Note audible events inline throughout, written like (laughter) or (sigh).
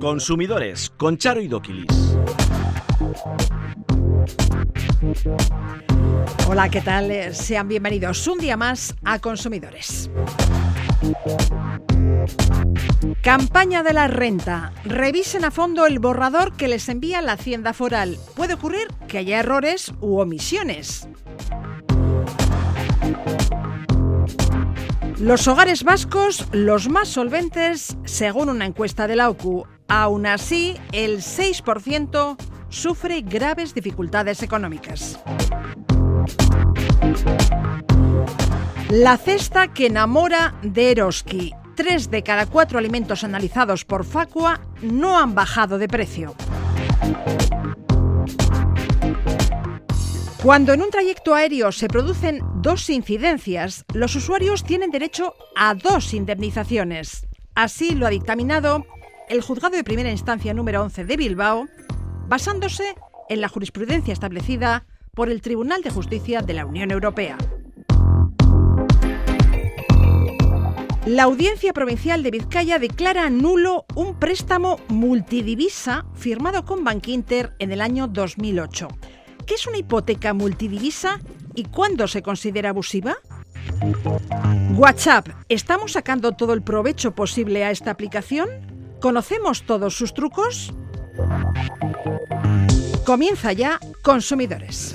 Consumidores con Charo y Doquilis. Hola, ¿qué tal? Sean bienvenidos un día más a Consumidores. Campaña de la renta. Revisen a fondo el borrador que les envía la Hacienda Foral. Puede ocurrir que haya errores u omisiones. Los hogares vascos, los más solventes, según una encuesta de la OCU. Aún así, el 6% sufre graves dificultades económicas. La cesta que enamora de Eroski. Tres de cada cuatro alimentos analizados por Facua no han bajado de precio. Cuando en un trayecto aéreo se producen dos incidencias, los usuarios tienen derecho a dos indemnizaciones. Así lo ha dictaminado el Juzgado de Primera Instancia número 11 de Bilbao, basándose en la jurisprudencia establecida por el Tribunal de Justicia de la Unión Europea. La Audiencia Provincial de Vizcaya declara nulo un préstamo multidivisa firmado con Bankinter en el año 2008. ¿Qué es una hipoteca multidivisa y cuándo se considera abusiva? WhatsApp, ¿estamos sacando todo el provecho posible a esta aplicación? ¿Conocemos todos sus trucos? Comienza ya Consumidores.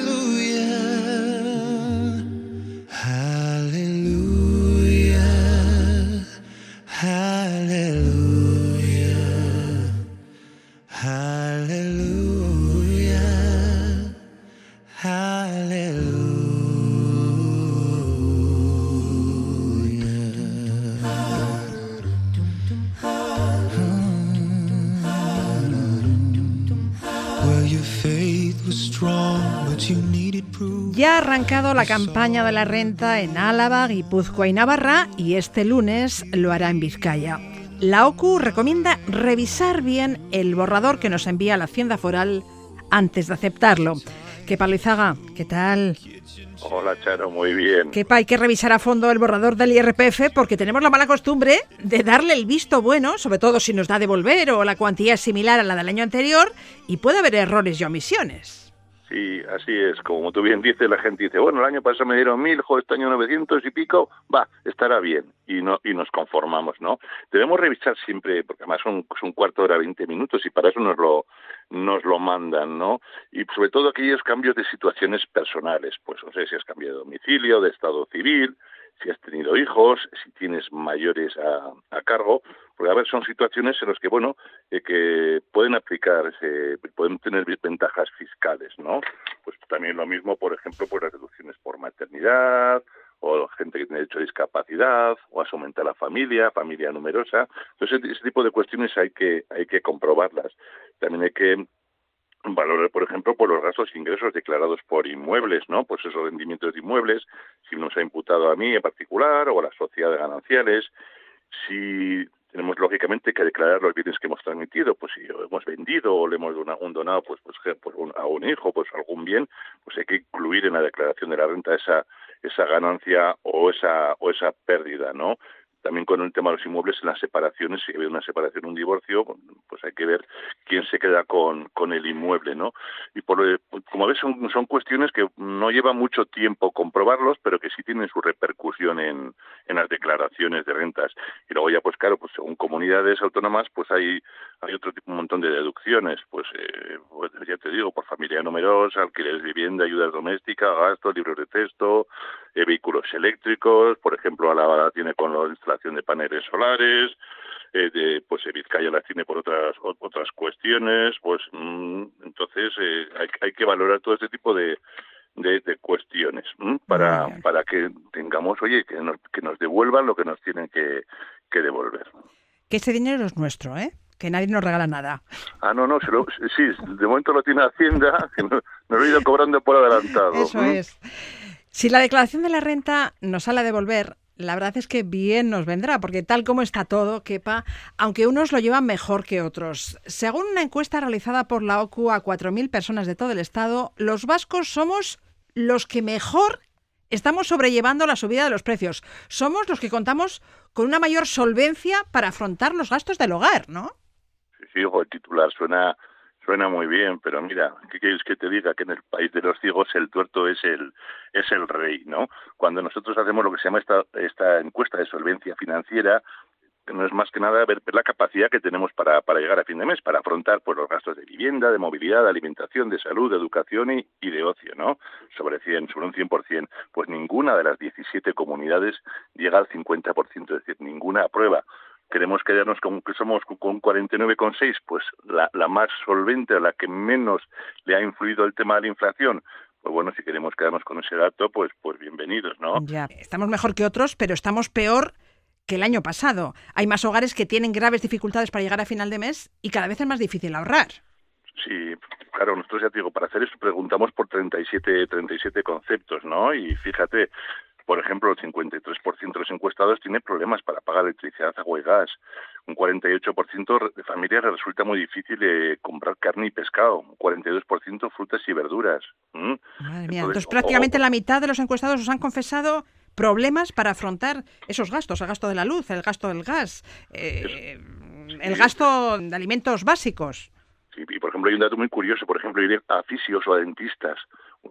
Arrancado la campaña de la renta en Álava, Guipúzcoa y Navarra y este lunes lo hará en Vizcaya. La OCU recomienda revisar bien el borrador que nos envía la Hacienda Foral antes de aceptarlo. ¿Qué palizaga? ¿Qué tal? Hola, Charo, muy bien. Que hay que revisar a fondo el borrador del IRPF porque tenemos la mala costumbre de darle el visto bueno, sobre todo si nos da devolver o la cuantía es similar a la del año anterior, y puede haber errores y omisiones. Sí, así es. Como tú bien dices, la gente dice, bueno, el año pasado me dieron mil, jo, este año 900 y pico, va, estará bien. Y no y nos conformamos, ¿no? Debemos revisar siempre, porque además son, un cuarto de hora, 20 minutos, y para eso nos lo, nos lo mandan, ¿no? Y sobre todo aquellos cambios de situaciones personales, pues no sé si has cambiado de domicilio, de estado civil, si has tenido hijos, si tienes mayores a, a cargo, porque a ver, son situaciones en las que, bueno, eh, que pueden aplicarse, pueden tener ventajas fiscales, ¿no? Pues también lo mismo, por ejemplo, por las deducciones por maternidad, o gente que tiene derecho a discapacidad, o a aumentar la familia, familia numerosa. Entonces, ese tipo de cuestiones hay que, hay que comprobarlas. También hay que valorar, por ejemplo, por los gastos e ingresos declarados por inmuebles, ¿no? Pues esos rendimientos de inmuebles, si nos ha imputado a mí en particular o a la sociedad de gananciales, si tenemos lógicamente que declarar los bienes que hemos transmitido, pues si hemos vendido o le hemos donado pues, pues, pues a un hijo, pues algún bien, pues hay que incluir en la declaración de la renta esa esa ganancia o esa o esa pérdida, ¿no? También con el tema de los inmuebles en las separaciones, si hay una separación, un divorcio, pues hay que ver quién se queda con, con el inmueble, ¿no? Y por como ves, son, son cuestiones que no lleva mucho tiempo comprobarlos, pero que sí tienen su repercusión en, en las declaraciones de rentas. Y luego ya, pues claro, pues según comunidades autónomas, pues hay, hay otro tipo, un montón de deducciones, pues, eh, pues ya te digo, por familia numerosa, alquileres de vivienda, ayudas domésticas, gastos, libros de texto, eh, vehículos eléctricos, por ejemplo, a la tiene con la instalación de paneles solares, eh, de, pues Vizcaya la tiene por otras otras cuestiones, pues mm, entonces eh, hay, hay que valorar todo este tipo de, de, cuestiones para para que tengamos, oye, que nos, que nos devuelvan lo que nos tienen que, que devolver. que ese dinero es nuestro, ¿eh? que nadie nos regala nada. Ah, no, no, sí, de momento lo tiene Hacienda, (laughs) que nos, lo he ido cobrando por adelantado. Eso es. Si la declaración de la renta nos sale a devolver, la verdad es que bien nos vendrá, porque tal como está todo, quepa, aunque unos lo llevan mejor que otros. Según una encuesta realizada por la OCU a 4.000 personas de todo el Estado, los vascos somos los que mejor estamos sobrellevando la subida de los precios. Somos los que contamos con una mayor solvencia para afrontar los gastos del hogar, ¿no? Sí, sí, ojo, el titular suena suena muy bien, pero mira, ¿qué quieres que te diga? Que en el país de los ciegos el tuerto es el es el rey, ¿no? Cuando nosotros hacemos lo que se llama esta esta encuesta de solvencia financiera, no es más que nada ver la capacidad que tenemos para, para llegar a fin de mes, para afrontar pues, los gastos de vivienda, de movilidad, de alimentación, de salud, de educación y, y de ocio, ¿no? Sobre 100, sobre un 100%, pues ninguna de las 17 comunidades llega al 50%, es decir, ninguna prueba queremos quedarnos con que somos con 49,6, pues la, la más solvente, la que menos le ha influido el tema de la inflación, pues bueno, si queremos quedarnos con ese dato, pues, pues bienvenidos, ¿no? Ya, estamos mejor que otros, pero estamos peor que el año pasado. Hay más hogares que tienen graves dificultades para llegar a final de mes y cada vez es más difícil ahorrar. Sí, claro, nosotros ya te digo, para hacer eso preguntamos por 37, 37 conceptos, ¿no? Y fíjate, por ejemplo, el 53% de los encuestados tiene problemas para pagar electricidad, agua y gas. Un 48% de familias resulta muy difícil eh, comprar carne y pescado. Un 42% frutas y verduras. Madre mía, entonces, prácticamente la mitad de los encuestados os han confesado problemas para afrontar esos gastos, el gasto de la luz, el gasto del gas, eh, el gasto de alimentos básicos. Sí, y por ejemplo hay un dato muy curioso, por ejemplo, ir a fisios o a dentistas,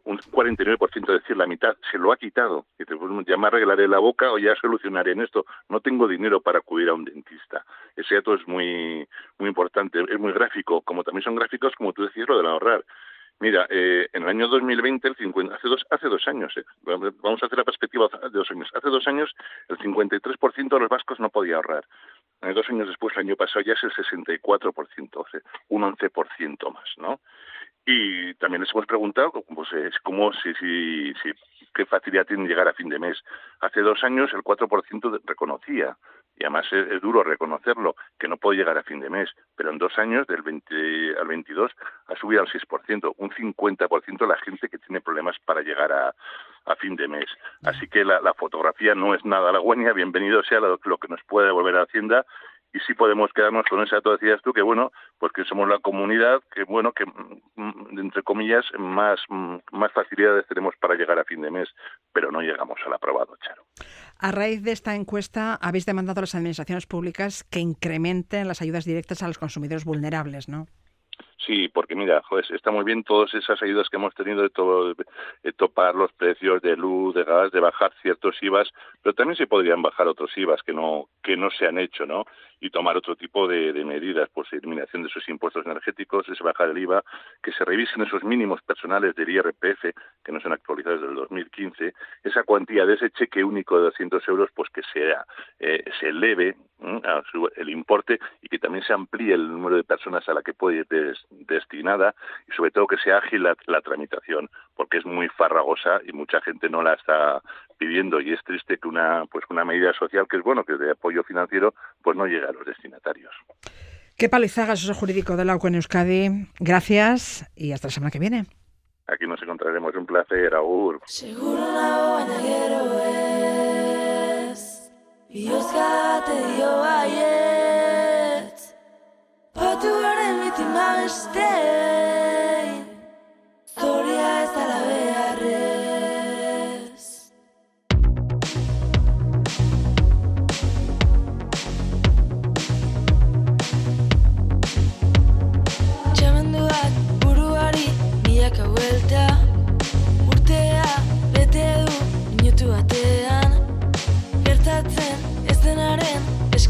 un 49%, es decir, la mitad, se lo ha quitado. Y te pues, ya me arreglaré la boca o ya solucionaré en esto. No tengo dinero para acudir a un dentista. Ese dato es muy, muy importante, es muy gráfico, como también son gráficos, como tú decías, lo del ahorrar. Mira, eh, en el año 2020, el 50, hace, dos, hace dos años, eh, vamos a hacer la perspectiva de dos años. Hace dos años, el 53% de los vascos no podía ahorrar. Eh, dos años después, el año pasado, ya es el 64%, o sea, un 11% más, ¿no? Y también les hemos preguntado pues, es cómo, si, si, si, qué facilidad tienen llegar a fin de mes. Hace dos años el 4% reconocía y además es, duro reconocerlo, que no puede llegar a fin de mes, pero en dos años, del 20 al 22, ha subido al 6%, un 50% la gente que tiene problemas para llegar a, a fin de mes. Así que la, la, fotografía no es nada halagüeña, bienvenido sea lo, lo que nos puede devolver a Hacienda y sí podemos quedarnos con esa, tú decías tú, que bueno, pues que somos la comunidad que, bueno, que mm, entre comillas, más, mm, más facilidades tenemos para llegar a fin de mes, pero no llegamos al aprobado, Charo. A raíz de esta encuesta, habéis demandado a las administraciones públicas que incrementen las ayudas directas a los consumidores vulnerables, ¿no? Sí, porque mira, está muy bien todas esas ayudas que hemos tenido de, todo, de topar los precios de luz, de gas, de bajar ciertos IVAs, pero también se podrían bajar otros IVAs que no que no se han hecho, ¿no? Y tomar otro tipo de, medidas, pues eliminación de esos impuestos energéticos, ese bajar el IVA, que se revisen esos mínimos personales del IRPF, que no son actualizados desde el 2015, esa cuantía de ese cheque único de 200 euros, pues que sea eh, se eleve el importe y que también se amplíe el número de personas a la que puede ir destinada y sobre todo que sea ágil la, tramitación porque es muy farragosa y mucha gente no la está pidiendo y es triste que una pues una medida social que es bueno que es de apoyo financiero pues no llegue a los destinatarios. Qué palizaga asesor jurídico de la UCO en Euskadi. Gracias y hasta la semana que viene. Aquí nos encontraremos. Un placer, Agur. Iozkate dio baiet, patu garen bitima bestet.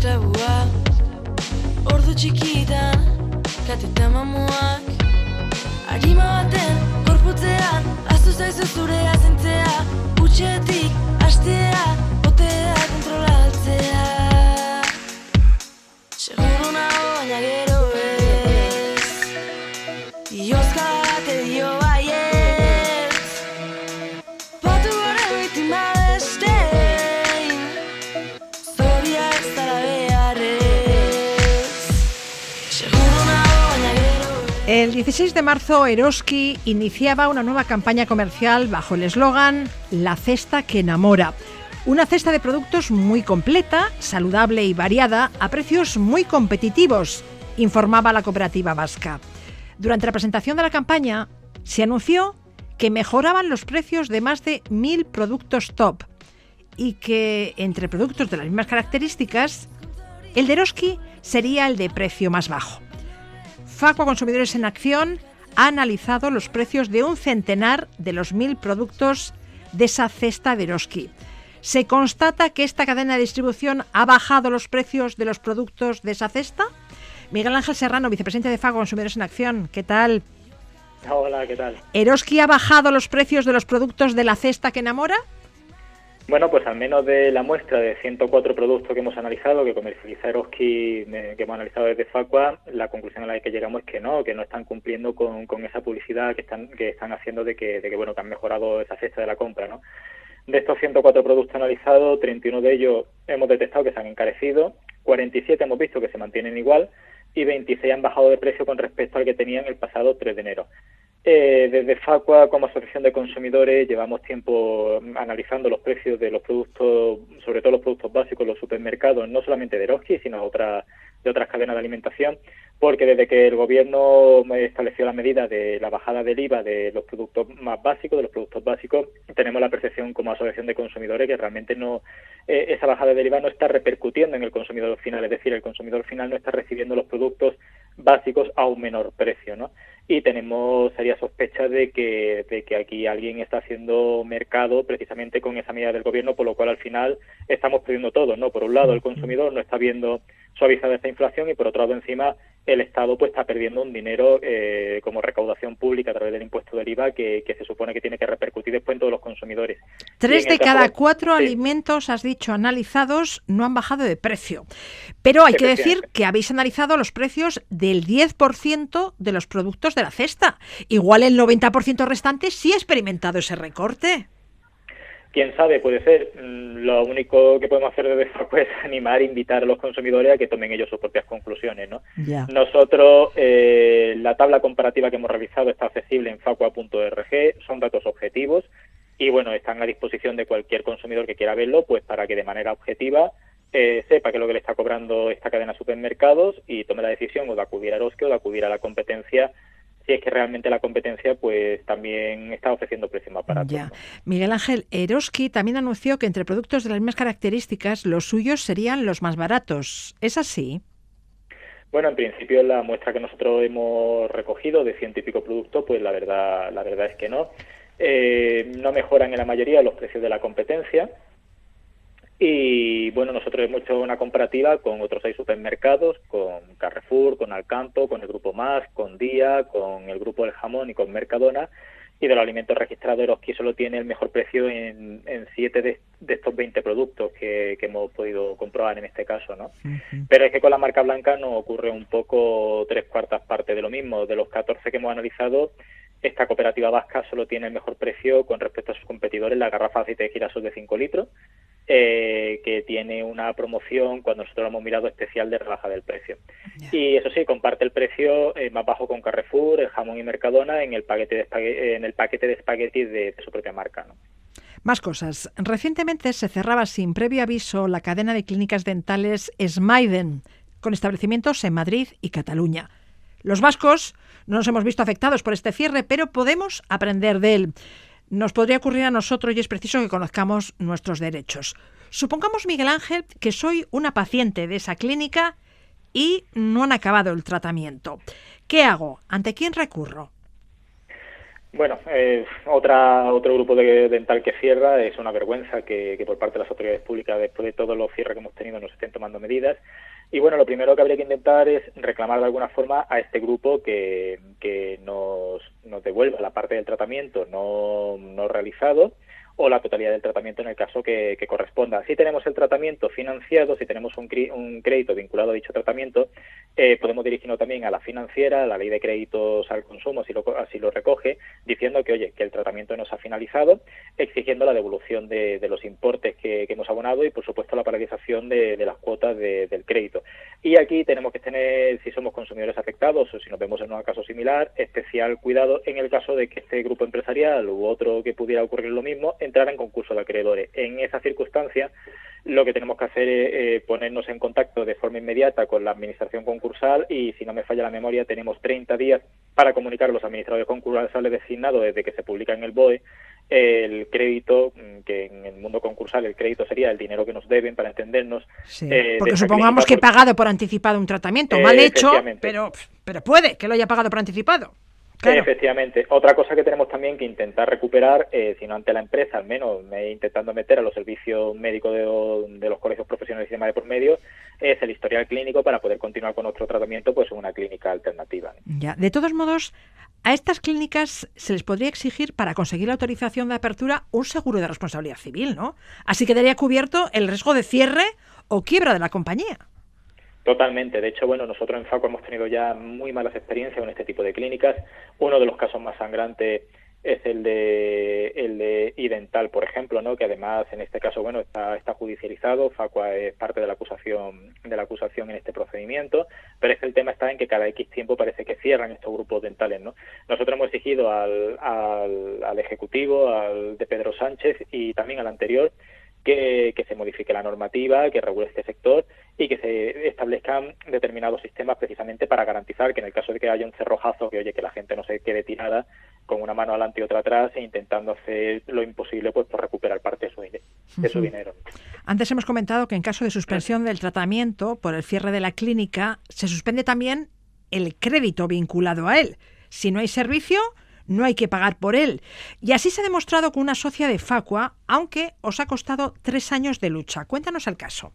Esklabua Ordu txikitan, kateta mamuak. Arima baten, korputzean, aztu zaizu zure azentzea Utxetik, astea, El 16 de marzo, Eroski iniciaba una nueva campaña comercial bajo el eslogan La cesta que enamora. Una cesta de productos muy completa, saludable y variada a precios muy competitivos, informaba la cooperativa vasca. Durante la presentación de la campaña, se anunció que mejoraban los precios de más de mil productos top y que entre productos de las mismas características, el de Eroski sería el de precio más bajo. Facua Consumidores en Acción ha analizado los precios de un centenar de los mil productos de esa cesta de Eroski. ¿Se constata que esta cadena de distribución ha bajado los precios de los productos de esa cesta? Miguel Ángel Serrano, vicepresidente de Facua Consumidores en Acción, ¿qué tal? Hola, ¿qué tal? ¿Eroski ha bajado los precios de los productos de la cesta que enamora? Bueno, pues al menos de la muestra de 104 productos que hemos analizado, que comercializa Eroski, que hemos analizado desde Facua, la conclusión a la que llegamos es que no, que no están cumpliendo con, esa publicidad que están, que están haciendo de que, bueno, que han mejorado esa cesta de la compra, ¿no? De estos 104 productos analizados, 31 de ellos hemos detectado que se han encarecido, 47 hemos visto que se mantienen igual y 26 han bajado de precio con respecto al que tenían el pasado 3 de enero. Eh, desde Facua, como Asociación de Consumidores, llevamos tiempo analizando los precios de los productos, sobre todo los productos básicos, los supermercados, no solamente de Eroski, sino otras, de otras cadenas de alimentación, porque desde que el Gobierno estableció la medida de la bajada del IVA de los productos más básicos, de los productos básicos, tenemos la percepción como Asociación de Consumidores que realmente no eh, esa bajada del IVA no está repercutiendo en el consumidor final, es decir, el consumidor final no está recibiendo los productos básicos a un menor precio, ¿no? Y tenemos seria sospecha de que, de que aquí alguien está haciendo mercado precisamente con esa medida del gobierno, por lo cual al final estamos perdiendo todo, ¿no? Por un lado el consumidor no está viendo suavizada esta inflación y por otro lado encima el Estado pues está perdiendo un dinero eh, como recaudación pública a través del impuesto del IVA que, se supone que tiene que repercutir después en todos los consumidores. Tres de cada cuatro alimentos, has dicho, analizados no han bajado de precio. Pero hay que decir que habéis analizado los precios del 10% de los productos de la cesta. Igual el 90% restante sí ha experimentado ese recorte quién sabe, puede ser. Mm, lo único que podemos hacer desde (laughs) Facua es animar, invitar a los consumidores a que tomen ellos sus propias conclusiones. ¿no? Nosotros, eh, la tabla comparativa que hemos realizado está accesible en facua.org, son datos objetivos y bueno, están a disposición de cualquier consumidor que quiera verlo, pues para que de manera objetiva eh, sepa qué es lo que le está cobrando esta cadena de supermercados y tome la decisión o de acudir a Eroski o de acudir a la competencia si es que realmente la competencia pues también está ofreciendo precios más baratos. Ya. Miguel Ángel, Eroski también anunció que entre productos de las mismas características los suyos serían los más baratos. ¿Es así? Bueno, en principio la muestra que nosotros hemos recogido de ciento y pico productos, pues la verdad, la verdad es que no. Eh, no mejoran en la mayoría los precios de la competencia. Y bueno, nosotros hemos hecho una comparativa con otros seis supermercados, con Carrefour, con Alcanto, con el Grupo Más, con Día, con el Grupo El Jamón y con Mercadona. Y de los alimentos registrados, Eroski solo tiene el mejor precio en, en siete de, estos 20 productos que, hemos podido comprobar en este caso, ¿no? Pero es que con la marca blanca nos ocurre un poco tres cuartas partes de lo mismo. De los 14 que hemos analizado, esta cooperativa vasca solo tiene el mejor precio con respecto a sus competidores, la garrafa de aceite de girasol de 5 litros, eh, que tiene una promoción, cuando nosotros lo hemos mirado, especial de rebaja del precio. Y eso sí, comparte el precio eh, más bajo con Carrefour, el jamón y Mercadona en el paquete de, en el paquete de espaguetis de, su propia marca. Más cosas. Recientemente se cerraba sin previo aviso la cadena de clínicas dentales Smaiden, con establecimientos en Madrid y Cataluña. Los vascos no nos hemos visto afectados por este cierre, pero podemos aprender de él nos podría ocurrir a nosotros y es preciso que conozcamos nuestros derechos. Supongamos, Miguel Ángel, que soy una paciente de esa clínica y no han acabado el tratamiento. ¿Qué hago? ¿Ante quién recurro? Bueno, eh, otra, otro grupo de dental que cierra es una vergüenza que, que, por parte de las autoridades públicas, después de todos los cierres que hemos tenido, nos estén tomando medidas. Y bueno, lo primero que habría que intentar es reclamar de alguna forma a este grupo que, que nos, nos devuelva la parte del tratamiento no, no realizado o la totalidad del tratamiento en el caso que, corresponda. Si tenemos el tratamiento financiado, si tenemos un, crédito vinculado a dicho tratamiento, eh, podemos dirigirnos también a la financiera, a la ley de créditos al consumo, si lo, así lo recoge, diciendo que, oye, que el tratamiento no se ha finalizado, exigiendo la devolución de, los importes que, hemos abonado y, por supuesto, la paralización de, las cuotas del crédito. Y aquí tenemos que tener, si somos consumidores afectados o si nos vemos en un caso similar, especial cuidado en el caso de que este grupo empresarial u otro que pudiera ocurrir lo mismo entrara en concurso de acreedores. En esa circunstancia, lo que tenemos que hacer es eh, ponernos en contacto de forma inmediata con la administración concursal y, si no me falla la memoria, tenemos 30 días para comunicar a los administradores concursales designados desde que se publica en el BOE el crédito, mm, que en el mundo concursal el crédito sería el dinero que nos deben para entendernos. Eh, porque supongamos que he pagado por anticipado un tratamiento mal hecho, pero, pero puede que lo haya pagado por anticipado. Efectivamente. Otra cosa que tenemos también que intentar recuperar, eh, si no ante la empresa, al menos me intentando meter a los servicios médicos de, los colegios profesionales y demás de por medio, es el historial clínico para poder continuar con nuestro tratamiento pues en una clínica alternativa. Ya. De todos modos, a estas clínicas se les podría exigir para conseguir la autorización de apertura un seguro de responsabilidad civil, ¿no? Así quedaría cubierto el riesgo de cierre o quiebra de la compañía. Totalmente. De hecho, bueno, nosotros en FACO hemos tenido ya muy malas experiencias con este tipo de clínicas. Uno de los casos más sangrantes es el de el de Idental, por ejemplo, ¿no? que además en este caso bueno está, está judicializado, Facua es parte de la acusación de la acusación en este procedimiento, pero es que el tema está en que cada X tiempo parece que cierran estos grupos dentales, ¿no? Nosotros hemos exigido al, al, al ejecutivo, al de Pedro Sánchez y también al anterior que, se modifique la normativa, que regule este sector y que se establezcan determinados sistemas precisamente para garantizar que en el caso de que haya un cerrojazo, que oye, que la gente no se quede tirada con una mano adelante y otra atrás e intentando hacer lo imposible pues por recuperar parte de su, de su dinero. Antes hemos comentado que en caso de suspensión del tratamiento por el cierre de la clínica, se suspende también el crédito vinculado a él. Si no hay servicio, no hay que pagar por él. Y así se ha demostrado con una socia de Facua, aunque os ha costado tres años de lucha. Cuéntanos el caso.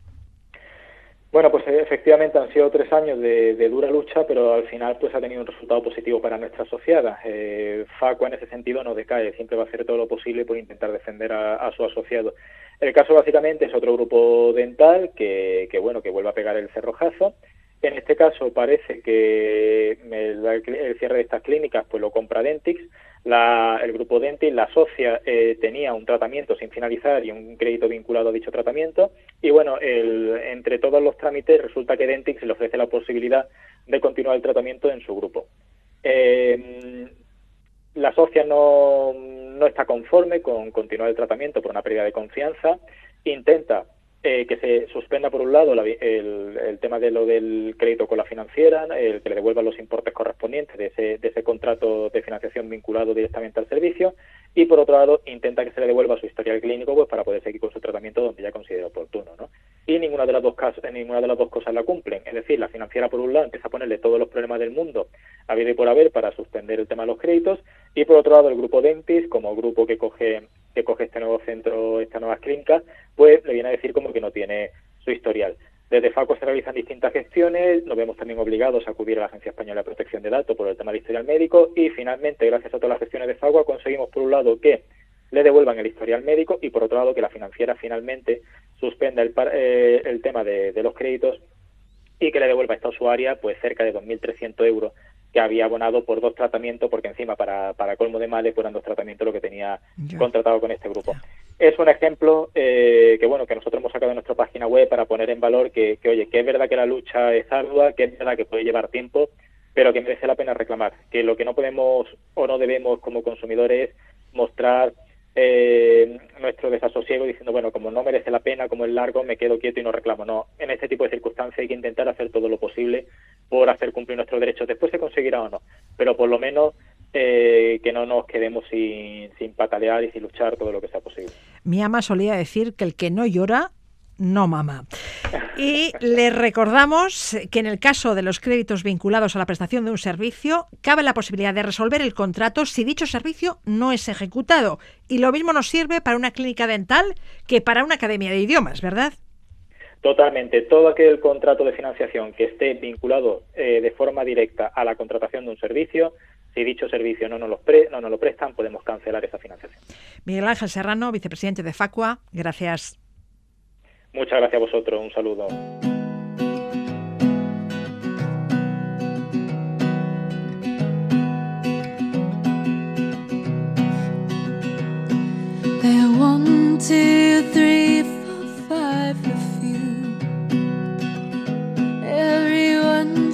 Bueno, pues efectivamente han sido tres años de, dura lucha, pero al final pues ha tenido un resultado positivo para nuestra asociada. Eh, Facua en ese sentido no decae, siempre va a hacer todo lo posible por intentar defender a, su asociado. El caso básicamente es otro grupo dental que, que bueno que vuelve a pegar el cerrojazo en este caso parece que el, cierre de estas clínicas pues lo compra Dentix. el grupo Dentix, la socia, eh, tenía un tratamiento sin finalizar y un crédito vinculado a dicho tratamiento. Y bueno, entre todos los trámites resulta que Dentix le ofrece la posibilidad de continuar el tratamiento en su grupo. Eh, la socia no, no está conforme con continuar el tratamiento por una pérdida de confianza. Intenta eh, que se suspenda por un lado el, tema de lo del crédito con la financiera, el que le devuelvan los importes correspondientes de ese, de ese contrato de financiación vinculado directamente al servicio y por otro lado intenta que se le devuelva su historial clínico pues para poder seguir con su tratamiento donde ya considere oportuno, ¿no? Y ninguna de las dos casos, ninguna de las dos cosas la cumplen, es decir, la financiera por un lado empieza a ponerle todos los problemas del mundo a vida y por haber para suspender el tema de los créditos y por otro lado el grupo Dentis como grupo que coge que coge este nuevo centro, esta nueva clínica, pues le viene a decir como que no tiene su historial. Desde FACO se realizan distintas gestiones, nos vemos también obligados a acudir a la Agencia Española de Protección de Datos por el tema del historial médico y finalmente, gracias a todas las gestiones de FACO, conseguimos por un lado que le devuelvan el historial médico y por otro lado que la financiera finalmente suspenda el, eh, tema de, de, los créditos y que le devuelva a esta usuaria pues cerca de 2.300 euros que había abonado por dos tratamientos, porque encima para, para colmo de males fueran dos tratamientos lo que tenía contratado con este grupo. Es un ejemplo eh, que bueno que nosotros hemos sacado de nuestra página web para poner en valor que, que, oye, que es verdad que la lucha es ardua, que es verdad que puede llevar tiempo, pero que merece la pena reclamar, que lo que no podemos o no debemos como consumidores es mostrar eh, nuestro desasosiego diciendo, bueno, como no merece la pena, como es largo, me quedo quieto y no reclamo. No, en este tipo de circunstancias hay que intentar hacer todo lo posible por hacer cumplir nuestros derechos. Después se conseguirá o no, pero por lo menos eh, que no nos quedemos sin, sin patalear y sin luchar todo lo que sea posible. Mi ama solía decir que el que no llora no mama. Y le recordamos que en el caso de los créditos vinculados a la prestación de un servicio, cabe la posibilidad de resolver el contrato si dicho servicio no es ejecutado. Y lo mismo nos sirve para una clínica dental que para una academia de idiomas, ¿verdad? Totalmente. Todo aquel contrato de financiación que esté vinculado eh, de forma directa a la contratación de un servicio Si dicho servicio no nos, los pre, no nos lo prestan, podemos cancelar esa financiación. Miguel Ángel Serrano, vicepresidente de Facua, gracias. Muchas gracias a vosotros, un saludo.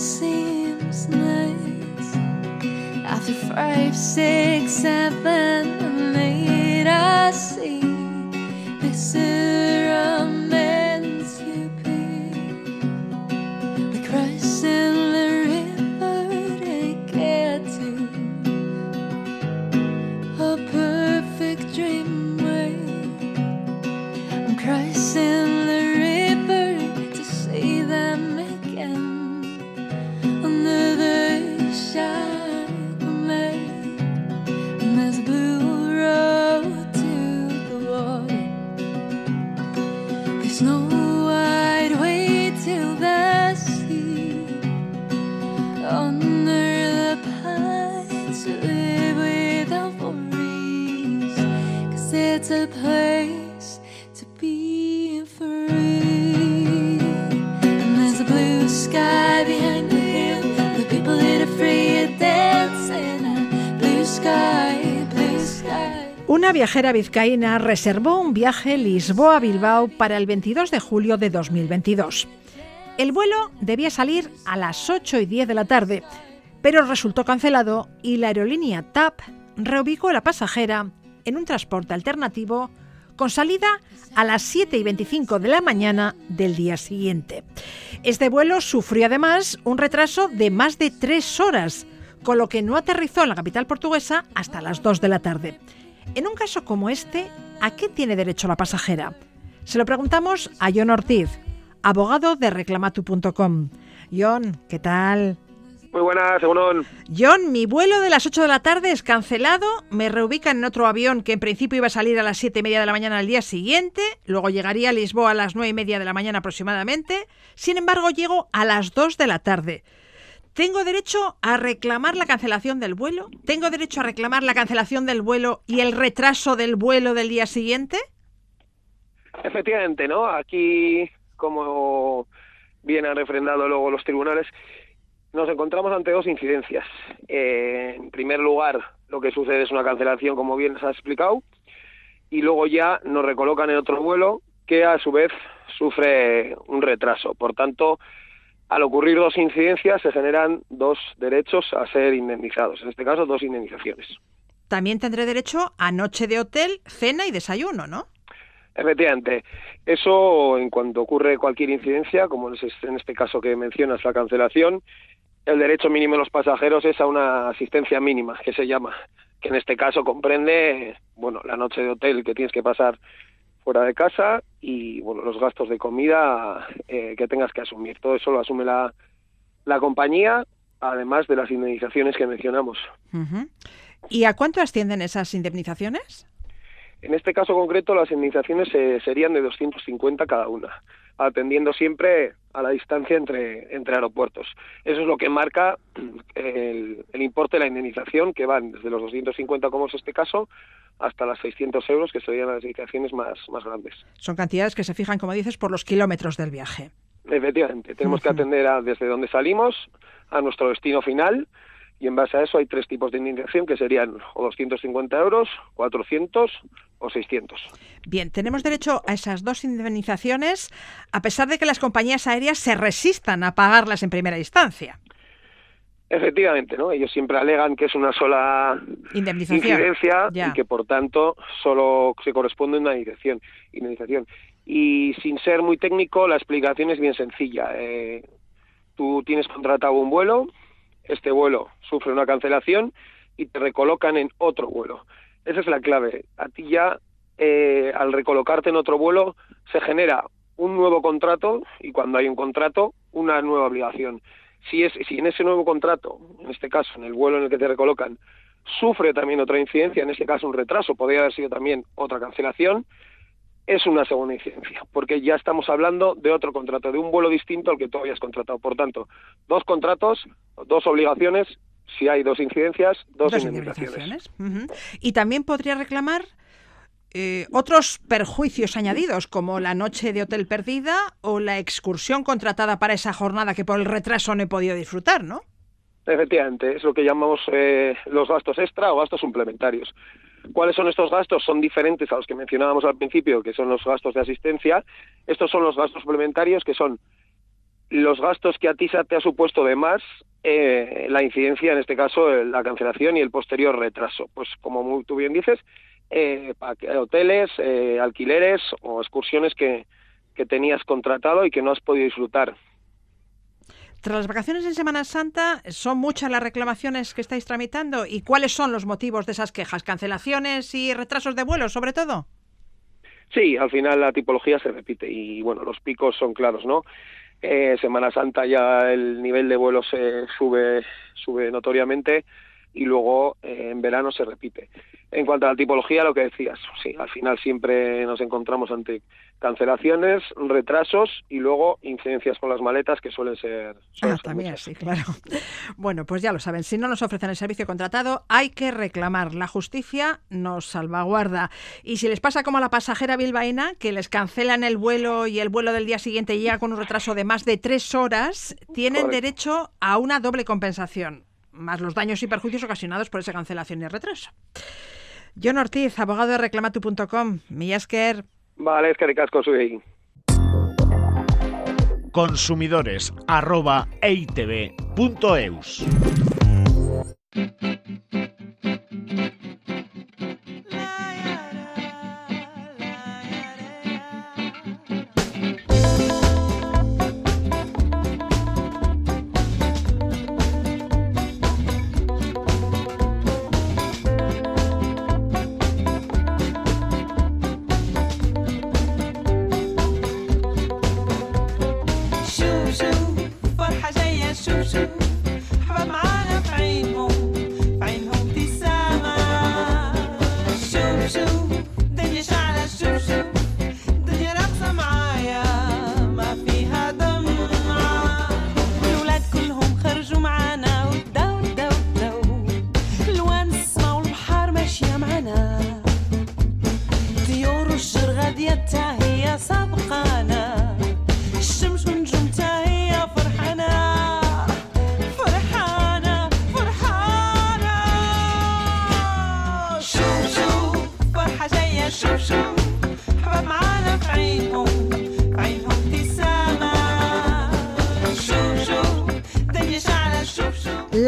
seems nice. After five, six, seven, and eight I see Picture of viajera vizcaína reservó un viaje Lisboa-Bilbao para el 22 de julio de 2022. El vuelo debía salir a las 8 y 10 de la tarde, pero resultó cancelado y la aerolínea TAP reubicó a la pasajera en un transporte alternativo con salida a las 7 y 25 de la mañana del día siguiente. Este vuelo sufrió además un retraso de más de tres horas, con lo que no aterrizó en la capital portuguesa hasta las 2 de la tarde. En un caso como este, ¿a qué tiene derecho la pasajera? Se lo preguntamos a John Ortiz, abogado de reclamatu.com. John, ¿qué tal? Muy buenas, según John, mi vuelo de las 8 de la tarde es cancelado. Me reubican en otro avión que en principio iba a salir a las 7 y media de la mañana al día siguiente. Luego llegaría a Lisboa a las 9 y media de la mañana aproximadamente. Sin embargo, llego a las 2 de la tarde. ¿Tengo derecho a reclamar la cancelación del vuelo? ¿Tengo derecho a reclamar la cancelación del vuelo y el retraso del vuelo del día siguiente? Efectivamente, ¿no? Aquí, como bien han refrendado luego los tribunales, nos encontramos ante dos incidencias. Eh, en primer lugar, lo que sucede es una cancelación, como bien se ha explicado, y luego ya nos recolocan en otro vuelo que a su vez sufre un retraso. Por tanto, al ocurrir dos incidencias se generan dos derechos a ser indemnizados, en este caso dos indemnizaciones. También tendré derecho a noche de hotel, cena y desayuno, ¿no? Efectivamente. Eso, en cuanto ocurre cualquier incidencia, como en este caso que mencionas, la cancelación, el derecho mínimo de los pasajeros es a una asistencia mínima, que se llama, que en este caso comprende, bueno, la noche de hotel que tienes que pasar fuera de casa y, bueno, los gastos de comida eh, que tengas que asumir. Todo eso lo asume la, la compañía, además de las indemnizaciones que mencionamos. ¿Y a cuánto ascienden esas indemnizaciones? En este caso concreto, las indemnizaciones eh, serían de 250 cada una atendiendo siempre a la distancia entre, entre aeropuertos. Eso es lo que marca el, importe de la indemnización, que van desde los 250, como es este caso, hasta las 600 euros, que serían las indemnizaciones más, más grandes. Son cantidades que se fijan, como dices, por los kilómetros del viaje. Efectivamente, tenemos que atender a desde donde salimos a nuestro destino final y en base a eso hay tres tipos de indemnización que serían o 250 euros, 400 o 600. Bien, tenemos derecho a esas dos indemnizaciones a pesar de que las compañías aéreas se resistan a pagarlas en primera instancia. Efectivamente, ¿no? Ellos siempre alegan que es una sola incidencia y que por tanto solo se corresponde una indemnización. indemnización. Y sin ser muy técnico, la explicación es bien sencilla. Eh, tú tienes contratado un vuelo, este vuelo sufre una cancelación y te recolocan en otro vuelo. Esa es la clave. A ti ya, eh, al recolocarte en otro vuelo, se genera un nuevo contrato y cuando hay un contrato, una nueva obligación. Si, es, si en ese nuevo contrato, en este caso, en el vuelo en el que te recolocan, sufre también otra incidencia, en este caso un retraso, podría haber sido también otra cancelación, es una segunda incidencia, porque ya estamos hablando de otro contrato, de un vuelo distinto al que tú habías contratado. Por tanto, dos contratos, dos obligaciones Si hay dos incidencias, dos, indemnizaciones. Y también podría reclamar eh, otros perjuicios añadidos, como la noche de hotel perdida o la excursión contratada para esa jornada que por el retraso no he podido disfrutar, ¿no? Efectivamente, es lo que llamamos eh, los gastos extra o gastos suplementarios. ¿Cuáles son estos gastos? Son diferentes a los que mencionábamos al principio, que son los gastos de asistencia. Estos son los gastos suplementarios, que son los gastos que a ti te ha supuesto de más eh, la incidencia, en este caso, la cancelación y el posterior retraso. Pues como tú bien dices, eh, hoteles, eh, alquileres o excursiones que, que tenías contratado y que no has podido disfrutar. Tras las vacaciones en Semana Santa, ¿son muchas las reclamaciones que estáis tramitando? ¿Y cuáles son los motivos de esas quejas? ¿Cancelaciones y retrasos de vuelos, sobre todo? Sí, al final la tipología se repite y, bueno, los picos son claros, ¿no? Eh, Semana Santa ya el nivel de vuelos se sube, sube notoriamente y luego eh, en verano se repite. En cuanto a la tipología, lo que decías, sí, al final siempre nos encontramos ante cancelaciones, retrasos y luego incidencias con las maletas que suelen ser. ah, también sí, claro. (laughs) Bueno, pues ya lo saben, si no nos ofrecen el servicio contratado, hay que reclamar. La justicia nos salvaguarda. Y si les pasa como a la pasajera bilbaína, que les cancelan el vuelo y el vuelo del día siguiente llega con un retraso de más de tres horas, tienen derecho a una doble compensación más los daños y perjuicios ocasionados por esa cancelación y retraso. John Ortiz, abogado de reclamatu.com. Millasker. Vale, es que ricasco soy Consumidores arroba Joseph.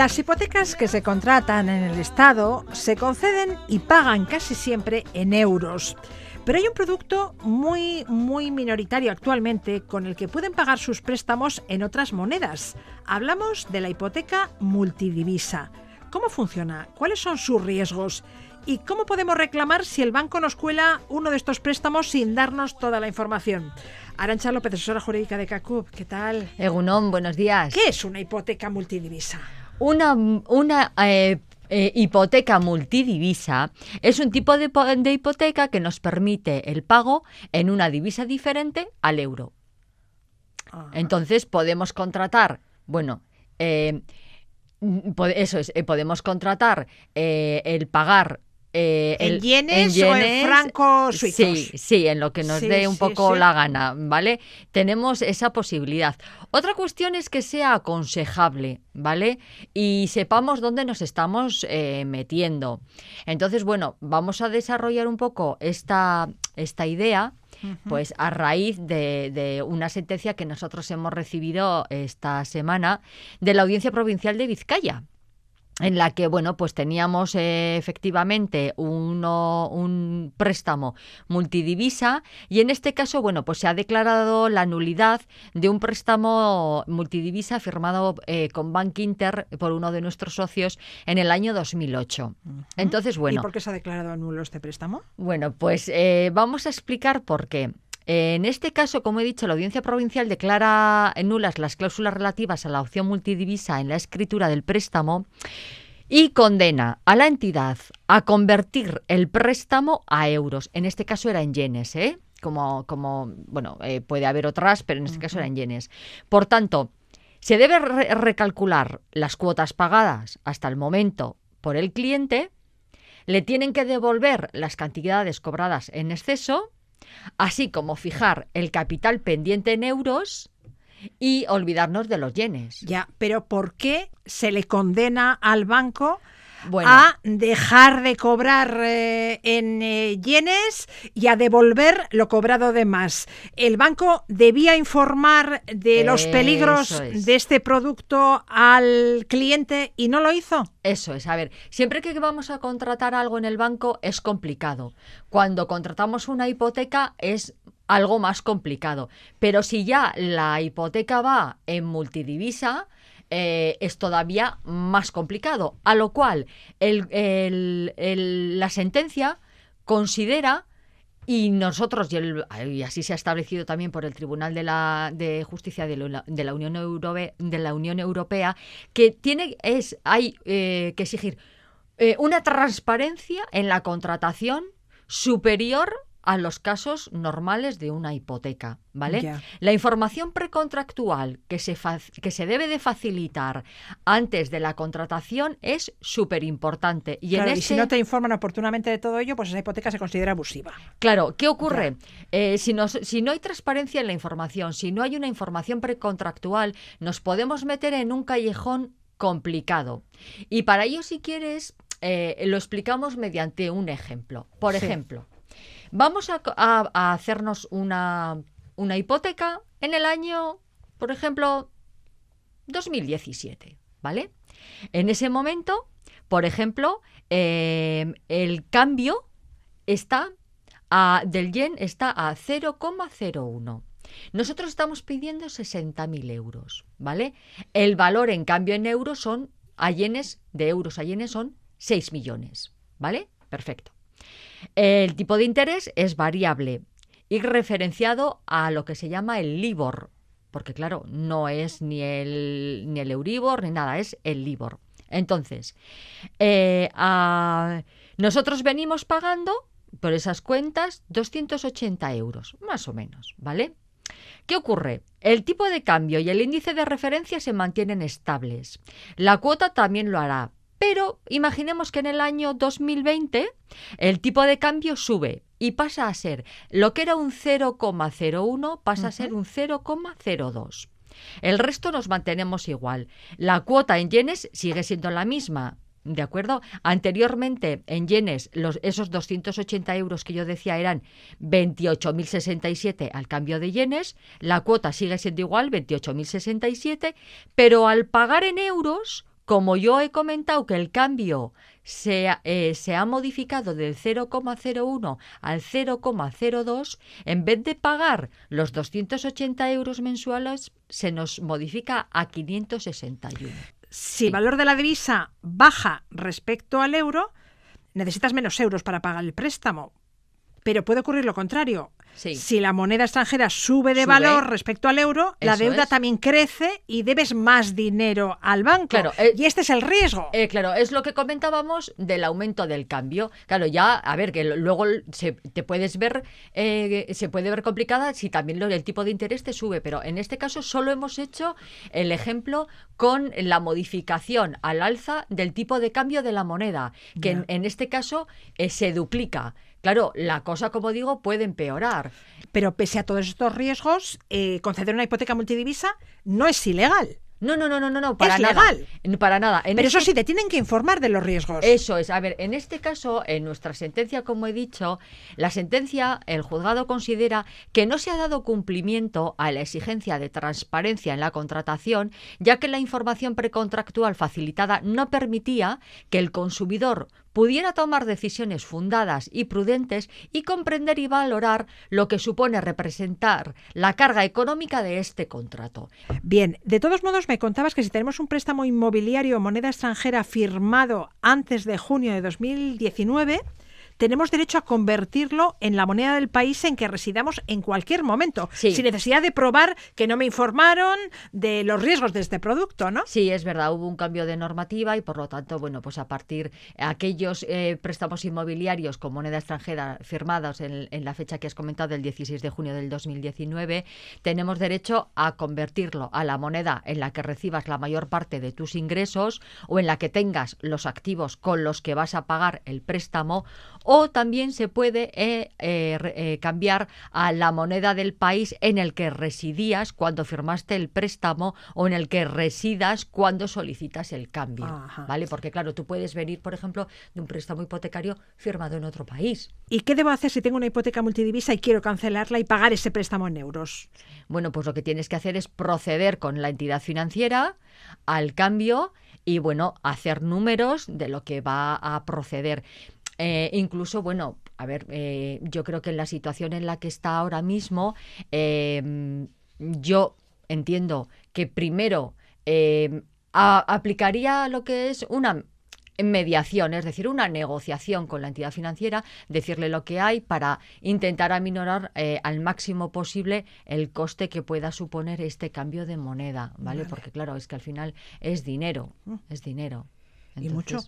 Las hipotecas que se contratan en el Estado se conceden y pagan casi siempre en euros. Pero hay un producto muy, muy minoritario actualmente con el que pueden pagar sus préstamos en otras monedas. Hablamos de la hipoteca multidivisa. ¿Cómo funciona? ¿Cuáles son sus riesgos? ¿Y cómo podemos reclamar si el banco nos cuela uno de estos préstamos sin darnos toda la información? Arancha López, asesora jurídica de CACUB, ¿qué tal? Egunon, buenos días. ¿Qué es una hipoteca multidivisa? Una, una eh, eh, hipoteca multidivisa es un tipo de, hipoteca que nos permite el pago en una divisa diferente al euro. Entonces podemos contratar, bueno, eh, eso es, podemos contratar el pagar eh, ¿En, yenes o en francos suizos? Sí, sí, en lo que nos dé un poco la gana, ¿vale? Tenemos esa posibilidad. Otra cuestión es que sea aconsejable, ¿vale? Y sepamos dónde nos estamos eh, metiendo. Entonces, bueno, vamos a desarrollar un poco esta, esta idea. Pues a raíz de, de, una sentencia que nosotros hemos recibido esta semana de la Audiencia Provincial de Vizcaya en la que bueno pues teníamos eh, efectivamente uno, un préstamo multidivisa y en este caso bueno pues se ha declarado la nulidad de un préstamo multidivisa firmado eh, con Bank Inter por uno de nuestros socios en el año 2008 entonces bueno ¿y por qué se ha declarado nulo este préstamo? Bueno pues eh, vamos a explicar por qué en este caso, como he dicho, la Audiencia Provincial declara nulas las cláusulas relativas a la opción multidivisa en la escritura del préstamo y condena a la entidad a convertir el préstamo a euros. En este caso era en yenes, ¿eh? Como, como bueno, eh, puede haber otras, pero en este caso era en yenes. Por tanto, Se debe recalcular las cuotas pagadas hasta el momento por el cliente, le tienen que devolver las cantidades cobradas en exceso, así como fijar el capital pendiente en euros y olvidarnos de los yenes. Ya, pero ¿por qué se le condena al banco a dejar de cobrar eh, en eh, yenes y a devolver lo cobrado de más. El banco debía informar de los peligros de este producto al cliente y no lo hizo. Eso es, a ver, siempre que vamos a contratar algo en el banco es complicado. Cuando contratamos una hipoteca es algo más complicado. Pero si ya la hipoteca va en multidivisa, eh, es todavía más complicado. A lo cual la sentencia considera y nosotros, y, así se ha establecido también por el Tribunal de, la, de Justicia de la, Unión Europea, de la Unión Europea, que tiene, es, hay eh, que exigir eh, una transparencia en la contratación superior a los casos normales de una hipoteca, ¿vale? La información precontractual que se, que se debe de facilitar antes de la contratación es súper importante. Y, si no te informan oportunamente de todo ello, pues esa hipoteca se considera abusiva. Claro, ¿qué ocurre? Eh, si, si no hay transparencia en la información, si no hay una información precontractual, nos podemos meter en un callejón complicado. Y para ello, si quieres, eh, lo explicamos mediante un ejemplo. Por ejemplo, Vamos a, hacernos una, hipoteca en el año, por ejemplo, 2017, ¿vale? En ese momento, por ejemplo, em, el cambio está del yen está a 0,01. Nosotros estamos pidiendo 60.000 euros, ¿vale? El valor en cambio en euros son, a yenes, de euros a yenes son 6 millones, ¿vale? Perfecto. El tipo de interés es variable y referenciado a lo que se llama el LIBOR, porque claro, no es ni el, ni Euribor ni nada, es el LIBOR. Entonces, eh, nosotros venimos pagando por esas cuentas 280 euros, más o menos, ¿vale? ¿Qué ocurre? El tipo de cambio y el índice de referencia se mantienen estables. La cuota también lo hará, pero imaginemos que en el año 2020 el tipo de cambio sube y pasa a ser lo que era un 0,01 pasa a ser un 0,02. El resto nos mantenemos igual. La cuota en yenes sigue siendo la misma, ¿De acuerdo? Anteriormente, en yenes, los, esos 280 euros que yo decía eran 28.067 al cambio de yenes. La cuota sigue siendo igual, 28.067, pero al pagar en euros, como yo he comentado que el cambio se, eh, se ha modificado del 0,01 al 0,02, en vez de pagar los 280 euros mensuales, se nos modifica a 561. Si el valor de la divisa baja respecto al euro, necesitas menos euros para pagar el préstamo. Pero puede ocurrir lo contrario. Si la moneda extranjera sube de valor respecto al euro, la deuda también crece y debes más dinero al banco. Eh, y este es el riesgo. Eh, claro, es lo que comentábamos del aumento del cambio. Claro, ya, a ver, que luego se, te puedes ver, eh, se puede ver complicada si también el tipo de interés te sube, pero en este caso solo hemos hecho el ejemplo con la modificación al alza del tipo de cambio de la moneda, que en, este caso se duplica. Claro, la cosa, como digo, puede empeorar. Pero pese a todos estos riesgos, eh, conceder una hipoteca multidivisa no es ilegal. No, no, no, no, no, para es legal. Para nada. Pero eso este sí, te tienen que informar de los riesgos. Eso es. A ver, en este caso, en nuestra sentencia, como he dicho, la sentencia, el juzgado considera que no se ha dado cumplimiento a la exigencia de transparencia en la contratación, ya que la información precontractual facilitada no permitía que el consumidor pudiera tomar decisiones fundadas y prudentes y comprender y valorar lo que supone representar la carga económica de este contrato. Bien, de todos modos me contabas que si tenemos un préstamo inmobiliario o moneda extranjera firmado antes de junio de 2019, tenemos derecho a convertirlo en la moneda del país en que residamos en cualquier momento, sin necesidad de probar que no me informaron de los riesgos de este producto, ¿no? Sí, es verdad, hubo un cambio de normativa y por lo tanto, bueno, pues a partir de aquellos eh, préstamos inmobiliarios con moneda extranjera firmados en, en la fecha que has comentado, el 16 de junio del 2019, tenemos derecho a convertirlo a la moneda en la que recibas la mayor parte de tus ingresos o en la que tengas los activos con los que vas a pagar el préstamo o también se puede eh, eh, eh, cambiar a la moneda del país en el que residías cuando firmaste el préstamo o en el que residas cuando solicitas el cambio, ¿vale? Porque claro, tú puedes venir, por ejemplo, de un préstamo hipotecario firmado en otro país. ¿Y qué debo hacer si tengo una hipoteca multidivisa y quiero cancelarla y pagar ese préstamo en euros? Bueno, pues lo que tienes que hacer es proceder con la entidad financiera al cambio y bueno, hacer números de lo que va a proceder. Eh, incluso, bueno, a ver, eh, yo creo que en la situación en la que está ahora mismo, em, yo entiendo que primero em, aplicaría lo que es una mediación, es decir, una negociación con la entidad financiera, decirle lo que hay para intentar aminorar eh, al máximo posible el coste que pueda suponer este cambio de moneda, ¿vale? Porque claro, es que al final es dinero, es dinero. y mucho.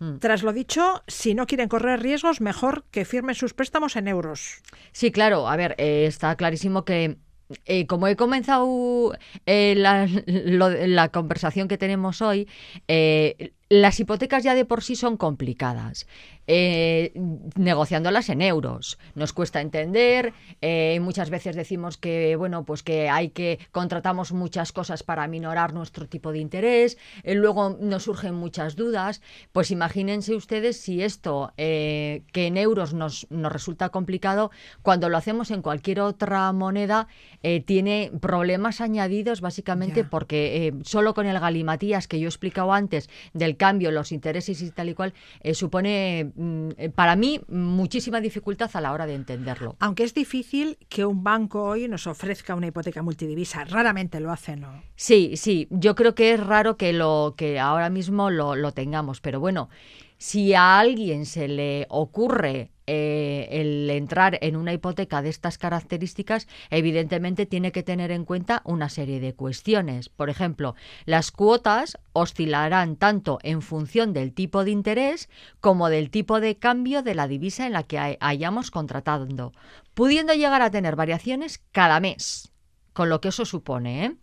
Mm. Tras lo dicho, si no quieren correr riesgos, mejor que firmen sus préstamos en euros. Sí, claro. A ver, eh, está clarísimo que eh, como he comenzado eh, la, (laughs) la, conversación que tenemos hoy, las hipotecas ya de por sí son complicadas eh, negociándolas en euros. Nos cuesta entender, eh, muchas veces decimos que, bueno, pues que hay que contratamos muchas cosas para minorar nuestro tipo de interés, eh, luego nos surgen muchas dudas. Pues imagínense ustedes si esto, eh, que en euros nos, nos resulta complicado, cuando lo hacemos en cualquier otra moneda, tiene problemas añadidos básicamente porque solo con el galimatías que yo he explicado antes del cambio, los intereses y tal y cual, supone Mm, eh, para mí muchísima dificultad a la hora de entenderlo. Aunque es difícil que un banco hoy nos ofrezca una hipoteca multidivisa, raramente lo hace, ¿no? Sí, sí, yo creo que es raro que lo que ahora mismo lo, lo tengamos, pero bueno, si a alguien se le ocurre eh, el entrar en una hipoteca de estas características, evidentemente tiene que tener en cuenta una serie de cuestiones. Por ejemplo, las cuotas oscilarán tanto en función del tipo de interés como del tipo de cambio de la divisa en la que hayamos contratado, pudiendo llegar a tener variaciones cada mes con lo que eso supone. ¿eh?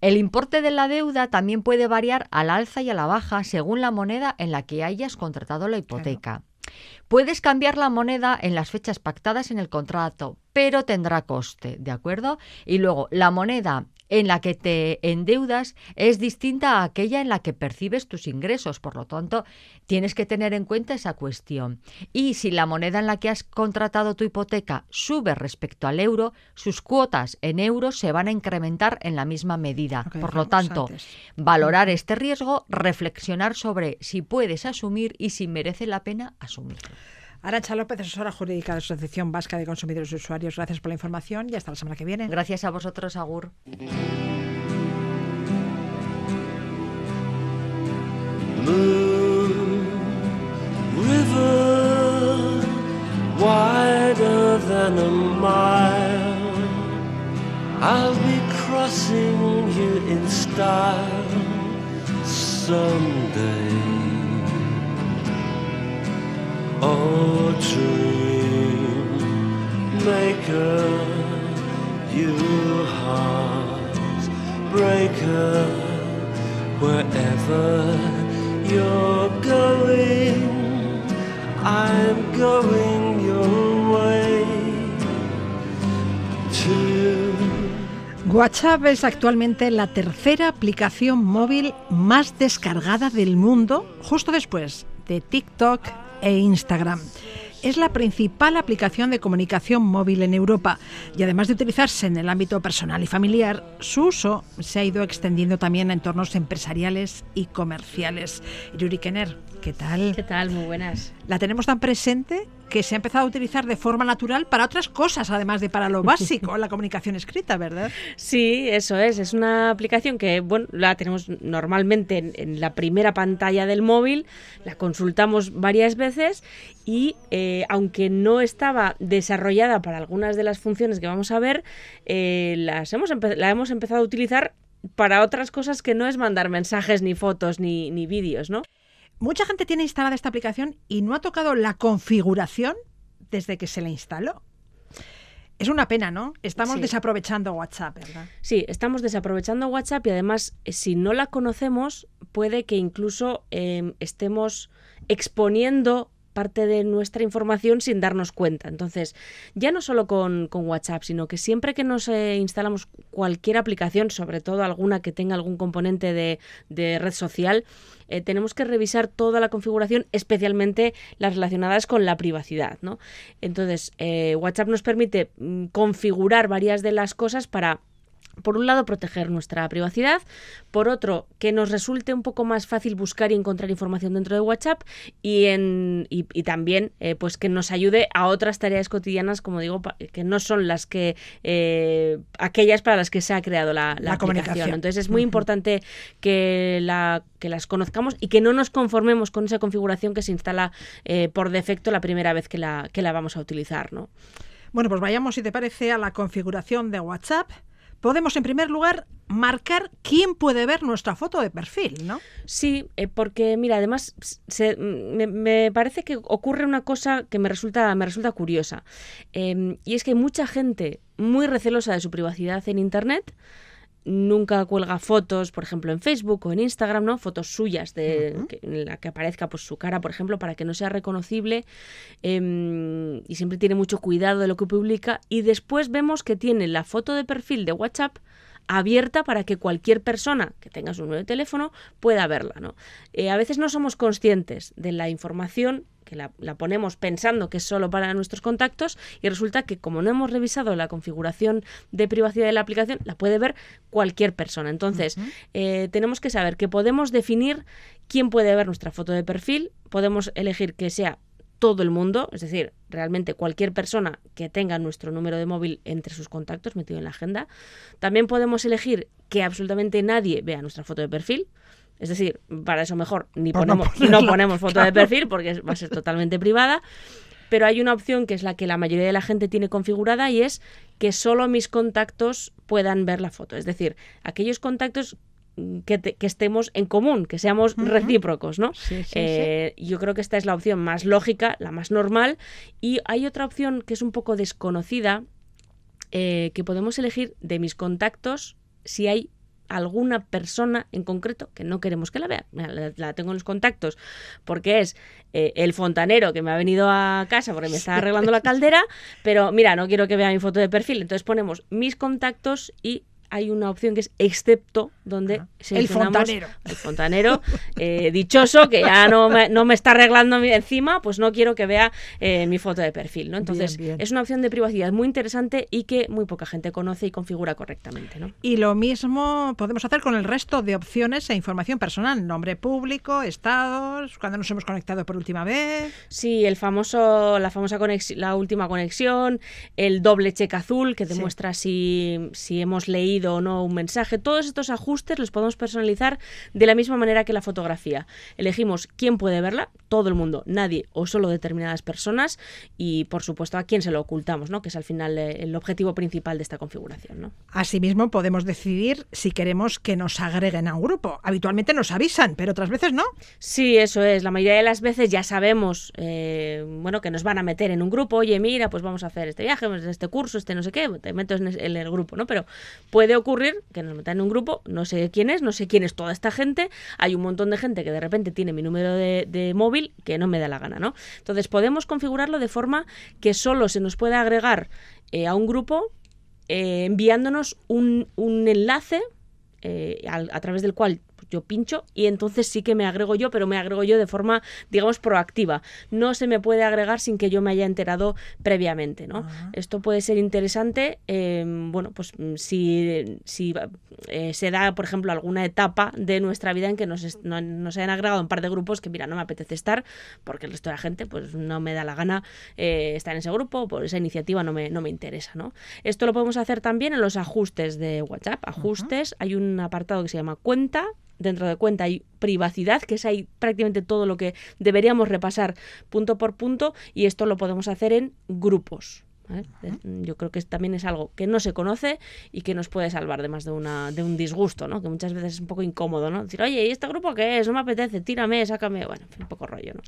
El importe de la deuda también puede variar al alza y a la baja según la moneda en la que hayas contratado la hipoteca. Puedes cambiar la moneda en las fechas pactadas en el contrato, pero tendrá coste, ¿de acuerdo? Y luego, la moneda en la que te endeudas es distinta a aquella en la que percibes tus ingresos. Por lo tanto, tienes que tener en cuenta esa cuestión. Y si la moneda en la que has contratado tu hipoteca sube respecto al euro, sus cuotas en euros se van a incrementar en la misma medida. Por lo tanto, valorar este riesgo, reflexionar sobre si puedes asumir y si merece la pena asumirlo. Arancha López, asesora jurídica de la Asociación Vasca de Consumidores y Usuarios. Gracias por la información y hasta la semana que viene. Gracias a vosotros, Agur. I'll be crossing you in style someday. WhatsApp es actualmente la tercera aplicación móvil más descargada del mundo, justo después de TikTok e Instagram. Es la principal aplicación de comunicación móvil en Europa y además de utilizarse en el ámbito personal y familiar, su uso se ha ido extendiendo también a entornos empresariales y comerciales. Yuri Kenner, ¿qué tal? ¿Qué tal? Muy buenas. la tenemos tan presente que se ha empezado a utilizar de forma natural para otras cosas, además de para lo (laughs) básico, la comunicación escrita, ¿verdad? Sí, eso es. Es una aplicación que, bueno, la tenemos normalmente en, la primera pantalla del móvil, la consultamos varias veces y, eh, aunque no estaba desarrollada para algunas de las funciones que vamos a ver, eh, las hemos la hemos empezado a utilizar para otras cosas que no es mandar mensajes, ni fotos, ni, ni vídeos, ¿no? Mucha gente tiene instalada esta aplicación y no ha tocado la configuración desde que se la instaló. Es una pena, ¿no? Estamos desaprovechando WhatsApp, ¿verdad? Sí, estamos desaprovechando WhatsApp y además, si no la conocemos, puede que incluso em, estemos exponiendo parte de nuestra información sin darnos cuenta. Entonces, ya no solo con, WhatsApp, sino que siempre que nos eh, instalamos cualquier aplicación, sobre todo alguna que tenga algún componente de, red social, eh, tenemos que revisar toda la configuración, especialmente las relacionadas con la privacidad. Entonces, eh, WhatsApp nos permite mm, configurar varias de las cosas para por un lado, proteger nuestra privacidad, por otro, que nos resulte un poco más fácil buscar y encontrar información dentro de WhatsApp y, en, y, también eh, pues que nos ayude a otras tareas cotidianas, como digo, que no son las que eh, aquellas para las que se ha creado la, la, comunicación. Entonces es muy importante que, la, que las conozcamos y que no nos conformemos con esa configuración que se instala eh, por defecto la primera vez que la, que la vamos a utilizar. ¿no? Bueno, pues vayamos, si te parece, a la configuración de WhatsApp podemos en primer lugar marcar quién puede ver nuestra foto de perfil, ¿no? Sí, eh, porque mira, además me, parece que ocurre una cosa que me resulta, me resulta curiosa. Em, y es que mucha gente muy recelosa de su privacidad en Internet nunca cuelga fotos, por ejemplo, en Facebook o en Instagram, ¿no? Fotos suyas de en la que aparezca pues su cara, por ejemplo, para que no sea reconocible em, y siempre tiene mucho cuidado de lo que publica y después vemos que tiene la foto de perfil de WhatsApp abierta para que cualquier persona que tenga su número de teléfono pueda verla. ¿no? Eh, a veces no somos conscientes de la información que la, ponemos pensando que es solo para nuestros contactos y resulta que como no hemos revisado la configuración de privacidad de la aplicación, la puede ver cualquier persona. Entonces, eh, tenemos que saber que podemos definir quién puede ver nuestra foto de perfil, podemos elegir que sea todo el mundo, es decir, realmente cualquier persona que tenga nuestro número de móvil entre sus contactos metido en la agenda. También podemos elegir que absolutamente nadie vea nuestra foto de perfil. Es decir, para eso mejor ni ponemos, no, ponemos foto de perfil porque va a ser totalmente privada. Pero hay una opción que es la que la mayoría de la gente tiene configurada y es que solo mis contactos puedan ver la foto. Es decir, aquellos contactos que, estemos en común, que seamos recíprocos, ¿no? Eh, yo creo que esta es la opción más lógica, la más normal. Y hay otra opción que es un poco desconocida, eh, que podemos elegir de mis contactos si hay alguna persona en concreto que no queremos que la vea. La, tengo en los contactos porque es eh, el fontanero que me ha venido a casa porque me está arreglando la caldera, pero mira, no quiero que vea mi foto de perfil. Entonces ponemos mis contactos y hay una opción que es excepto, donde el fontanero, el fontanero eh, dichoso que ya no me, no me está arreglando encima, pues no quiero que vea eh, mi foto de perfil, ¿no? Entonces es una opción de privacidad muy interesante y que muy poca gente conoce y configura correctamente, ¿no? Y lo mismo podemos hacer con el resto de opciones e información personal, nombre público, estados, cuando nos hemos conectado por última vez. Sí, el famoso, la famosa conexión, la última conexión, el doble cheque azul que demuestra si, si hemos leído o no un mensaje. Todos estos ajustes los podemos personalizar de la misma manera que la fotografía. Elegimos quién puede verla, todo el mundo, nadie o solo determinadas personas y por supuesto a quién se lo ocultamos, ¿no? que es al final eh, el objetivo principal de esta configuración. ¿no? Asimismo podemos decidir si queremos que nos agreguen a un grupo. Habitualmente nos avisan, pero otras veces no. Sí, eso es. La mayoría de las veces ya sabemos eh, bueno, que nos van a meter en un grupo. Oye, mira, pues vamos a hacer este viaje, este curso, este no sé qué, te meto en el grupo, ¿no? Pero puede ocurrir que nos metan en un grupo, no sé quién es, no sé quién es toda esta gente, hay un montón de gente que de repente tiene mi número de, móvil que no me da la gana, ¿no? Entonces podemos configurarlo de forma que solo se nos pueda agregar eh, a un grupo eh, enviándonos un, enlace eh, a, través del cual yo pincho y entonces sí que me agrego yo, pero me agrego yo de forma, digamos, proactiva. No se me puede agregar sin que yo me haya enterado previamente, ¿no? Esto puede ser interesante, em, bueno, pues mm, si, si eh, se da, por ejemplo, alguna etapa de nuestra vida en que nos, nos hayan agregado un par de grupos que, mira, no me apetece estar porque el resto de la gente, pues no me da la gana eh, estar en ese grupo, por esa iniciativa no me, no me interesa, ¿no? Esto lo podemos hacer también en los ajustes de WhatsApp. Ajustes, hay un apartado que se llama cuenta dentro de cuenta hay privacidad, que es ahí prácticamente todo lo que deberíamos repasar punto por punto, y esto lo podemos hacer en grupos. Yo creo que también es algo que no se conoce y que nos puede salvar de más de, una, de un disgusto, ¿no? que muchas veces es un poco incómodo. ¿no? Decir, oye, ¿y este grupo qué es? No me apetece, tírame, sácame. Bueno, un poco rollo. ¿no?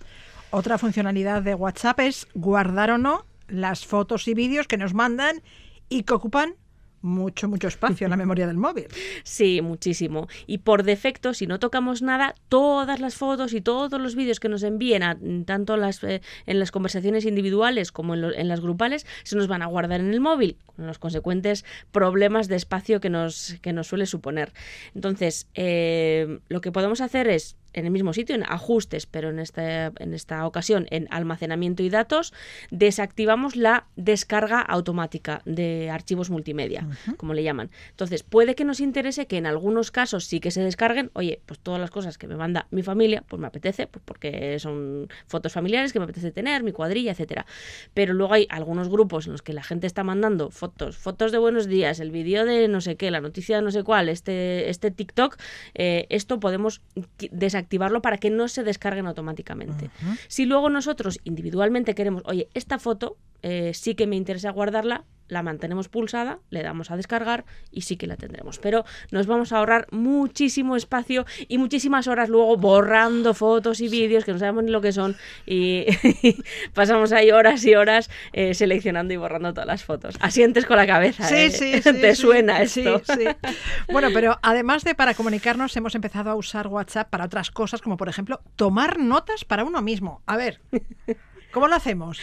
Otra funcionalidad de WhatsApp es guardar o no las fotos y vídeos que nos mandan y que ocupan mucho, mucho espacio en la (laughs) memoria del móvil. Sí, muchísimo. Y por defecto, si no tocamos nada, todas las fotos y todos los vídeos que nos envíen, a, tanto las, eh, en las conversaciones individuales como en, las grupales, se nos van a guardar en el móvil, con los consecuentes problemas de espacio que nos, que nos suele suponer. Entonces, eh, lo que podemos hacer es en el mismo sitio, en ajustes, pero en esta, en esta ocasión en almacenamiento y datos, desactivamos la descarga automática de archivos multimedia, como le llaman. Entonces, puede que nos interese que en algunos casos sí que se descarguen, oye, pues todas las cosas que me manda mi familia, pues me apetece, pues porque son fotos familiares que me apetece tener, mi cuadrilla, etcétera. Pero luego hay algunos grupos en los que la gente está mandando fotos, fotos de buenos días, el vídeo de no sé qué, la noticia de no sé cuál, este, este TikTok, eh, esto podemos desactivar activarlo para que no se descarguen automáticamente. Si luego nosotros individualmente queremos, oye, esta foto eh, sí que me interesa guardarla, la mantenemos pulsada, le damos a descargar y sí que la tendremos. Pero nos vamos a ahorrar muchísimo espacio y muchísimas horas luego borrando fotos y vídeos que no sabemos ni lo que son y (laughs) pasamos ahí horas y horas eh, seleccionando y borrando todas las fotos. Asientes con la cabeza. Sí, ¿eh? sí, (laughs) sí, Te suena esto. (laughs) Bueno, pero además de para comunicarnos, hemos empezado a usar WhatsApp para otras cosas, como por ejemplo tomar notas para uno mismo. A ver. ¿Cómo lo hacemos?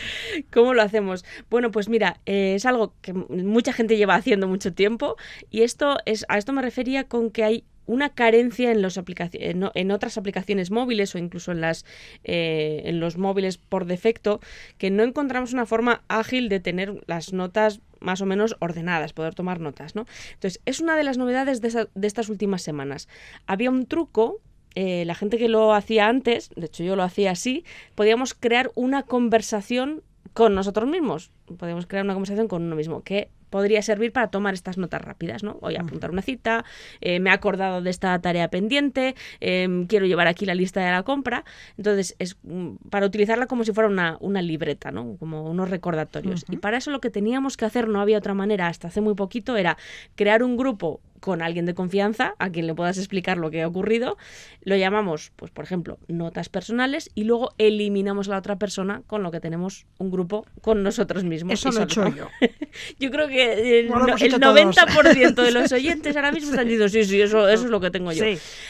¿Cómo lo hacemos? Bueno, pues mira, eh, es algo que mucha gente lleva haciendo mucho tiempo y esto es a esto me refería con que hay una carencia en, los en, otras aplicaciones móviles o incluso en, las, eh, en los móviles por defecto, que no encontramos una forma ágil de tener las notas más o menos ordenadas, poder tomar notas, ¿no? Entonces, es una de las novedades de, de estas últimas semanas. Había un truco eh, la gente que lo hacía antes, de hecho yo lo hacía así, podíamos crear una conversación con nosotros mismos. Podíamos crear una conversación con uno mismo, que podría servir para tomar estas notas rápidas, ¿no? Voy a apuntar una cita, eh, me he acordado de esta tarea pendiente, em, quiero llevar aquí la lista de la compra. Entonces, es mm, para utilizarla como si fuera una, una libreta, ¿no? Como unos recordatorios. Y para eso lo que teníamos que hacer, no había otra manera hasta hace muy poquito, era crear un grupo con alguien de confianza a quien le puedas explicar lo que ha ocurrido. Lo llamamos, pues por ejemplo, notas personales y luego eliminamos a la otra persera con lo que tenemos un grupo con nosotros mismos. Eso lo he hecho yo. (laughs) yo creo que el, 90% de los (laughs) oyentes ahora mismo están diciendo, sí, sí, eso, eso es lo que tengo yo.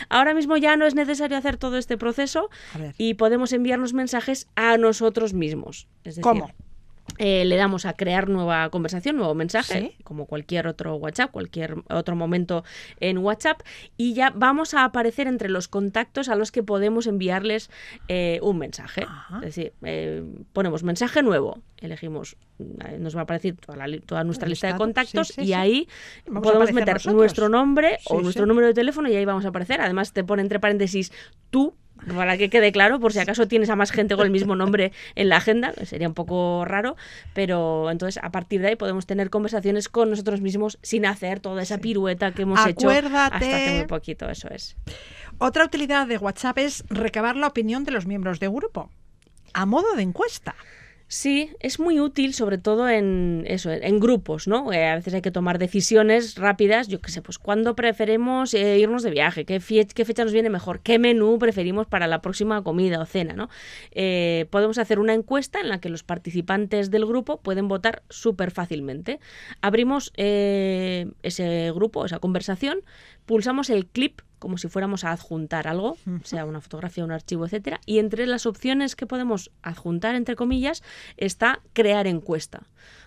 Ahora mismo ya no es necesario hacer todo este proceso y podemos enviarnos mensajes a nosotros mismos. Es decir, ¿Cómo? Eh, le damos a crear nueva conversación, nuevo mensaje, como cualquier otro WhatsApp, cualquier otro momento en WhatsApp, y ya vamos a aparecer entre los contactos a los que podemos enviarles eh, un mensaje. Es decir, eh, ponemos mensaje nuevo, elegimos, nos va a aparecer toda, nuestra lista de contactos y ahí podemos meter nuestro nombre o nuestro número de teléfono y ahí vamos a aparecer. Además te pone entre paréntesis tú para que quede claro, por si acaso tienes a más gente con el mismo nombre en la agenda, sería un poco raro, pero entonces a partir de ahí podemos tener conversaciones con nosotros mismos sin hacer toda esa pirueta que hemos hecho hasta hace muy poquito, eso es. Otra utilidad de WhatsApp es recabar la opinión de los miembros de grupo, a modo de encuesta. Sí, es muy útil, sobre todo en eso, en grupos, ¿no? Eh, a veces hay que tomar decisiones rápidas, yo qué sé, pues cuándo preferimos eh, irnos de viaje, ¿Qué, fecha nos viene mejor, qué menú preferimos para la próxima comida o cena, ¿no? Eh, podemos hacer una encuesta en la que los participantes del grupo pueden votar súper fácilmente. Abrimos ese grupo, esa conversación, pulsamos el clip como si fuéramos a adjuntar algo, sea una fotografía, un archivo, etcétera, y entre las opciones que podemos adjuntar entre comillas está crear encuesta.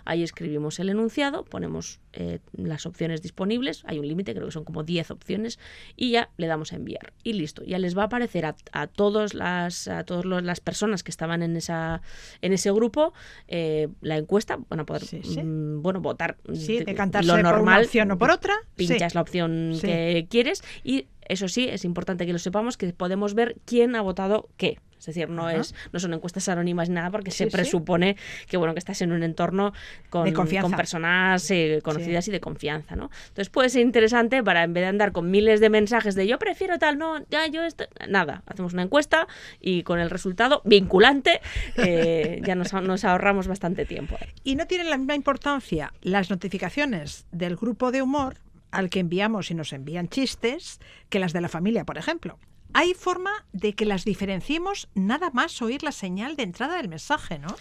Ahí escribimos el enunciado, ponemos eh, las opciones disponibles, hay un límite, creo que son como 10 opciones, y ya le damos a enviar. Y listo, ya les va a aparecer a, a todas las, a todas las personas que estaban en, esa, en ese grupo eh, la encuesta, van a poder mm, bueno, votar sí, lo normal, por una opción o por otra. Pinchas la opción que quieres y eso sí, es importante que lo sepamos, que podemos ver quién ha votado qué. Es decir, no es no son encuestas anónimas ni nada porque se presupone que bueno que estás en un entorno con, con personas eh, conocidas y de confianza, ¿no? Entonces puede ser interesante para en vez de andar con miles de mensajes de yo prefiero tal, no, ya yo esto, nada, hacemos una encuesta y con el resultado vinculante eh, (laughs) ya nos, nos ahorramos bastante tiempo. Y no tienen la misma importancia las notificaciones del grupo de humor al que enviamos y nos envían chistes que las de la familia, por ejemplo. Hay forma de que las diferenciemos nada más oír la señal de entrada del mensaje, ¿no?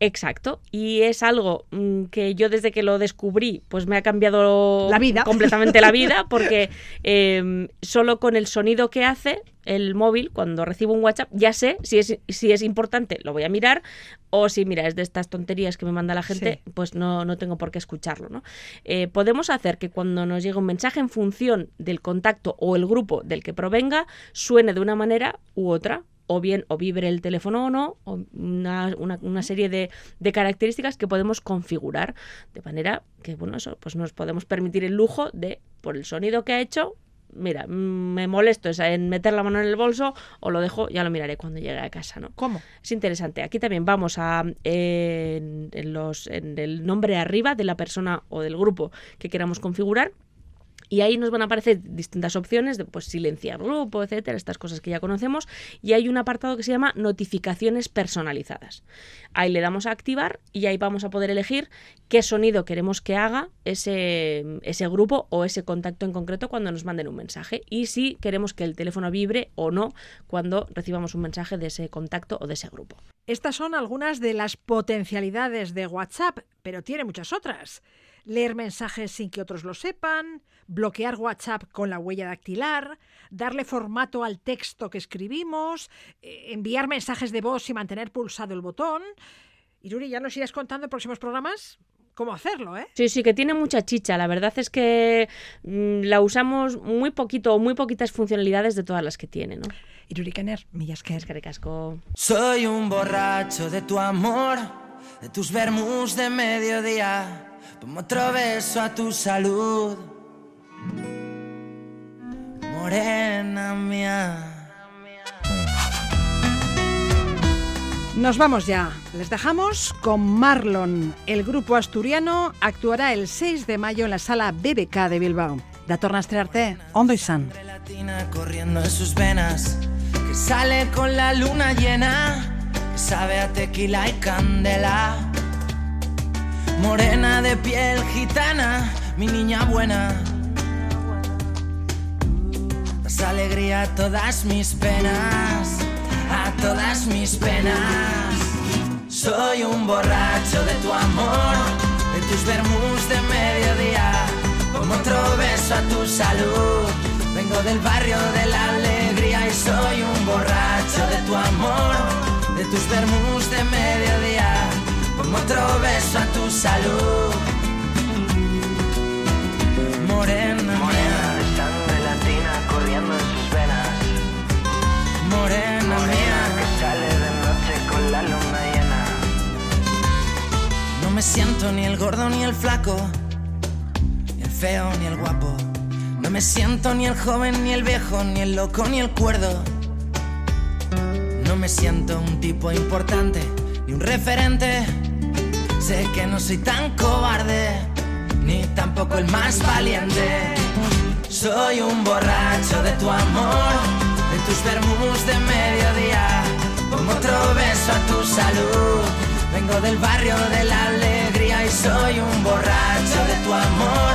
Exacto, y es algo mm, que yo desde que lo descubrí, pues me ha cambiado la vida. completamente la vida, (laughs) porque em, solo con el sonido que hace el móvil, cuando recibo un WhatsApp, ya sé si es, si es importante, lo voy a mirar, o si, mira, es de estas tonterías que me manda la gente, pues no, no tengo por qué escucharlo. ¿no? Eh, podemos hacer que cuando nos llegue un mensaje en función del contacto o el grupo del que provenga, suene de una manera u otra o bien o vibre el teléfono o no, o una, una, serie de, de, características que podemos configurar de manera que, bueno, eso, pues nos podemos permitir el lujo de, por el sonido que ha hecho, mira, me molesto en meter la mano en el bolso o lo dejo, ya lo miraré cuando llegue a casa, ¿no? ¿Cómo? Es interesante. Aquí también vamos a en, los, en el nombre arriba de la persona o del grupo que queramos configurar y ahí nos van a aparecer distintas opciones de pues, silenciar grupo, etcétera, estas cosas que ya conocemos. Y hay un apartado que se llama notificaciones personalizadas. Ahí le damos a activar y ahí vamos a poder elegir qué sonido queremos que haga ese, ese grupo o ese contacto en concreto cuando nos manden un mensaje. Y si queremos que el teléfono vibre o no cuando recibamos un mensaje de ese contacto o de ese grupo. Estas son algunas de las potencialidades de WhatsApp, pero tiene muchas otras leer mensajes sin que otros lo sepan, bloquear WhatsApp con la huella dactilar, darle formato al texto que escribimos, eh, enviar mensajes de voz y mantener pulsado el botón. Iruri, ¿ya nos irás contando en próximos programas? cómo hacerlo, ¿eh? Sí, sí, que tiene mucha chicha. La verdad es que mm, la usamos muy poquito o muy poquitas funcionalidades de todas las que tiene, ¿no? Millas que es casco. Soy un borracho de tu amor, de tus vermus de mediodía Pongo otro beso a tu salud, morena mía. Nos vamos ya. Les dejamos con Marlon. El grupo asturiano actuará el 6 de mayo en la sala BBK de Bilbao. Da torna a estrearte, Ondo y San. corriendo en sus venas, que sale con la luna llena, que sabe a tequila y candela morena de piel gitana, mi niña buena. Das alegría a todas mis penas, a todas mis penas. Soy un borracho de tu amor, de tus vermus de mediodía, como otro beso a tu salud. Vengo del barrio de la alegría y soy un borracho de tu amor, de tus vermus de mediodía otro beso a tu salud. Morena, morena de sangre latina corriendo en sus venas. Morena, morena que sale de noche con la luna llena. No me siento ni el gordo ni el flaco, ni el feo ni el guapo. No me siento ni el joven ni el viejo, ni el loco ni el cuerdo. No me siento un tipo importante ni un referente Sé que no soy tan cobarde, ni tampoco el más valiente. Soy un borracho de tu amor, de tus vermus de mediodía. Como otro beso a tu salud. Vengo del barrio de la alegría y soy un borracho de tu amor,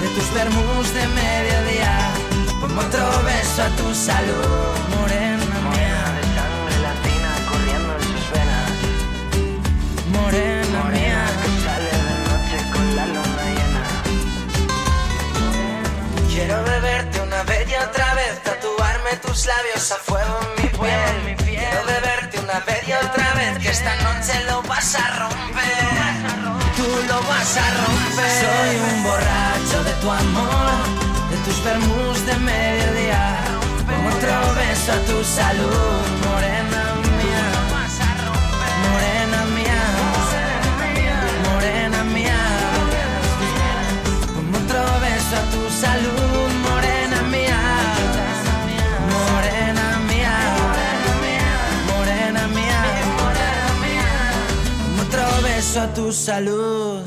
de tus vermus de mediodía. Como otro beso a tu salud, Quiero beberte una vez y otra vez a fuego en mi piel. Quiero beberte una vez y otra vez, que esta noche lo vas a romper. Tú lo vas a romper. Soy un borracho de tu amor, de tus vermus de mediodía. Como otro beso a tu salud, morena mía. Morena mía. Morena mía. Como otro beso a tu salud, a tu salud.